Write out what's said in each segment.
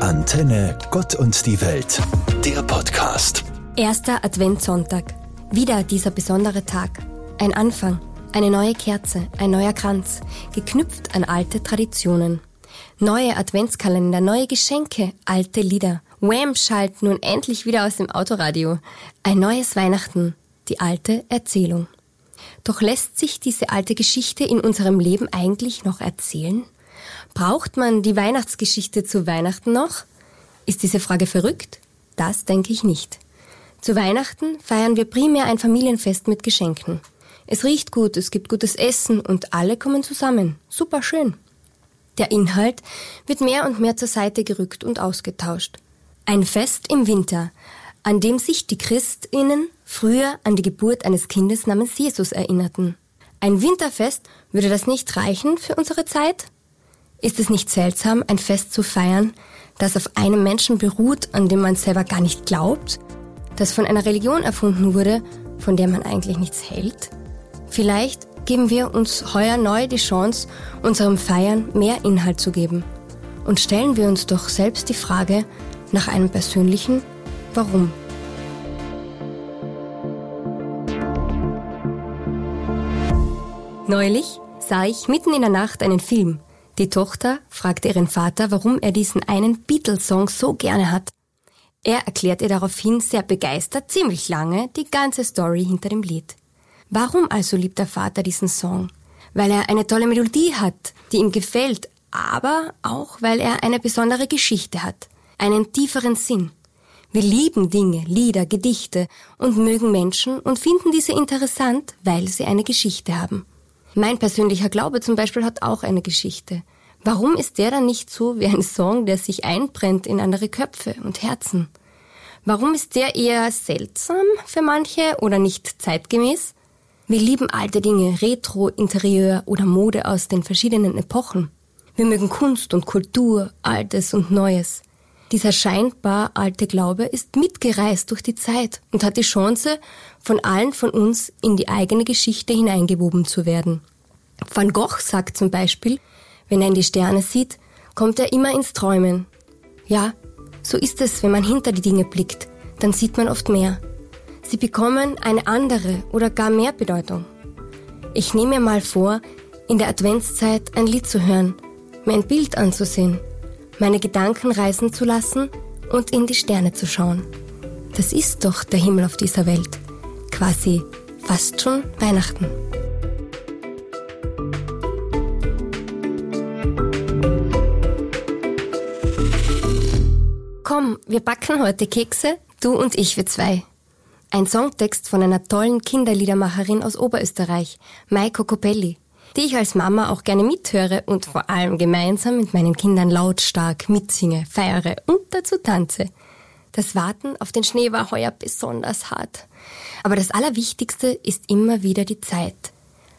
Antenne Gott und die Welt, der Podcast. Erster Adventssonntag. Wieder dieser besondere Tag. Ein Anfang, eine neue Kerze, ein neuer Kranz, geknüpft an alte Traditionen. Neue Adventskalender, neue Geschenke, alte Lieder. Wham schallt nun endlich wieder aus dem Autoradio. Ein neues Weihnachten, die alte Erzählung. Doch lässt sich diese alte Geschichte in unserem Leben eigentlich noch erzählen? Braucht man die Weihnachtsgeschichte zu Weihnachten noch? Ist diese Frage verrückt? Das denke ich nicht. Zu Weihnachten feiern wir primär ein Familienfest mit Geschenken. Es riecht gut, es gibt gutes Essen und alle kommen zusammen. Super schön. Der Inhalt wird mehr und mehr zur Seite gerückt und ausgetauscht. Ein Fest im Winter, an dem sich die Christinnen früher an die Geburt eines Kindes namens Jesus erinnerten. Ein Winterfest, würde das nicht reichen für unsere Zeit? Ist es nicht seltsam, ein Fest zu feiern, das auf einem Menschen beruht, an dem man selber gar nicht glaubt, das von einer Religion erfunden wurde, von der man eigentlich nichts hält? Vielleicht geben wir uns heuer neu die Chance, unserem Feiern mehr Inhalt zu geben. Und stellen wir uns doch selbst die Frage nach einem persönlichen Warum. Neulich sah ich mitten in der Nacht einen Film, die Tochter fragte ihren Vater, warum er diesen einen Beatles-Song so gerne hat. Er erklärt ihr daraufhin sehr begeistert ziemlich lange die ganze Story hinter dem Lied. Warum also liebt der Vater diesen Song? Weil er eine tolle Melodie hat, die ihm gefällt, aber auch weil er eine besondere Geschichte hat, einen tieferen Sinn. Wir lieben Dinge, Lieder, Gedichte und mögen Menschen und finden diese interessant, weil sie eine Geschichte haben. Mein persönlicher Glaube zum Beispiel hat auch eine Geschichte. Warum ist der dann nicht so wie ein Song, der sich einbrennt in andere Köpfe und Herzen? Warum ist der eher seltsam für manche oder nicht zeitgemäß? Wir lieben alte Dinge, Retro, Interieur oder Mode aus den verschiedenen Epochen. Wir mögen Kunst und Kultur, Altes und Neues. Dieser scheinbar alte Glaube ist mitgereist durch die Zeit und hat die Chance, von allen von uns in die eigene Geschichte hineingewoben zu werden. Van Gogh sagt zum Beispiel, wenn er in die Sterne sieht, kommt er immer ins Träumen. Ja, so ist es, wenn man hinter die Dinge blickt, dann sieht man oft mehr. Sie bekommen eine andere oder gar mehr Bedeutung. Ich nehme mir mal vor, in der Adventszeit ein Lied zu hören, mir ein Bild anzusehen, meine Gedanken reisen zu lassen und in die Sterne zu schauen. Das ist doch der Himmel auf dieser Welt. Quasi fast schon Weihnachten. Komm, wir backen heute Kekse, du und ich, wir zwei. Ein Songtext von einer tollen Kinderliedermacherin aus Oberösterreich, Maiko Copelli, die ich als Mama auch gerne mithöre und vor allem gemeinsam mit meinen Kindern lautstark mitsinge, feiere und dazu tanze. Das Warten auf den Schnee war heuer besonders hart. Aber das Allerwichtigste ist immer wieder die Zeit.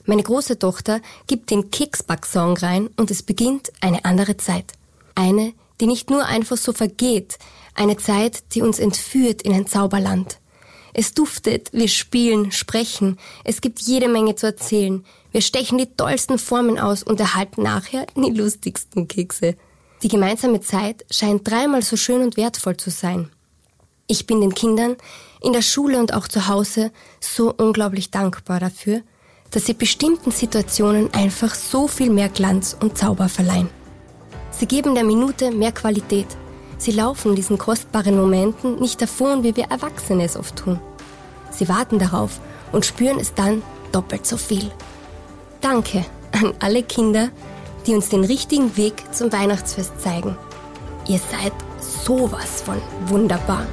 Meine große Tochter gibt den Keksback-Song rein und es beginnt eine andere Zeit. Eine, die nicht nur einfach so vergeht, eine Zeit, die uns entführt in ein Zauberland. Es duftet, wir spielen, sprechen, es gibt jede Menge zu erzählen, wir stechen die tollsten Formen aus und erhalten nachher die lustigsten Kekse. Die gemeinsame Zeit scheint dreimal so schön und wertvoll zu sein. Ich bin den Kindern in der Schule und auch zu Hause so unglaublich dankbar dafür, dass sie bestimmten Situationen einfach so viel mehr Glanz und Zauber verleihen. Sie geben der Minute mehr Qualität. Sie laufen diesen kostbaren Momenten nicht davon, wie wir Erwachsene es oft tun. Sie warten darauf und spüren es dann doppelt so viel. Danke an alle Kinder, die uns den richtigen Weg zum Weihnachtsfest zeigen. Ihr seid sowas von wunderbar.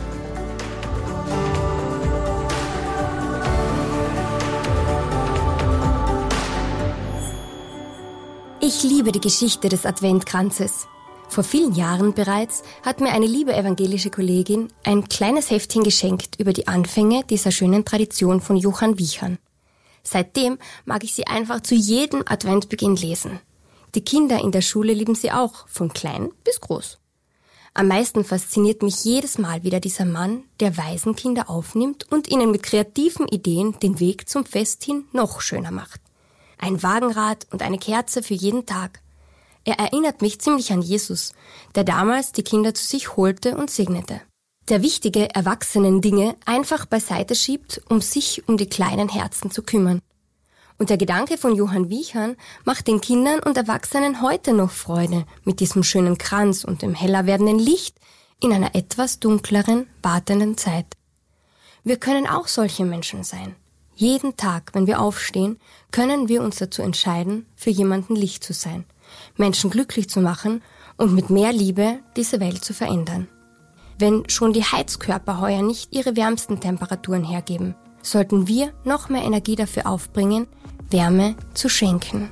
Ich liebe die Geschichte des Adventkranzes. Vor vielen Jahren bereits hat mir eine liebe evangelische Kollegin ein kleines Heftchen geschenkt über die Anfänge dieser schönen Tradition von Johann Wiechern. Seitdem mag ich sie einfach zu jedem Adventbeginn lesen. Die Kinder in der Schule lieben sie auch, von klein bis groß. Am meisten fasziniert mich jedes Mal wieder dieser Mann, der Waisenkinder aufnimmt und ihnen mit kreativen Ideen den Weg zum Fest hin noch schöner macht ein Wagenrad und eine Kerze für jeden Tag. Er erinnert mich ziemlich an Jesus, der damals die Kinder zu sich holte und segnete. Der wichtige Erwachsenen-Dinge einfach beiseite schiebt, um sich um die kleinen Herzen zu kümmern. Und der Gedanke von Johann Wiechern macht den Kindern und Erwachsenen heute noch Freude mit diesem schönen Kranz und dem heller werdenden Licht in einer etwas dunkleren, wartenden Zeit. Wir können auch solche Menschen sein. Jeden Tag, wenn wir aufstehen, können wir uns dazu entscheiden, für jemanden Licht zu sein, Menschen glücklich zu machen und mit mehr Liebe diese Welt zu verändern. Wenn schon die Heizkörper heuer nicht ihre wärmsten Temperaturen hergeben, sollten wir noch mehr Energie dafür aufbringen, Wärme zu schenken.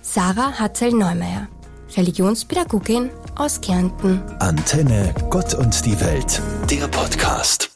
Sarah Hatzel-Neumeier, Religionspädagogin aus Kärnten. Antenne Gott und die Welt, der Podcast.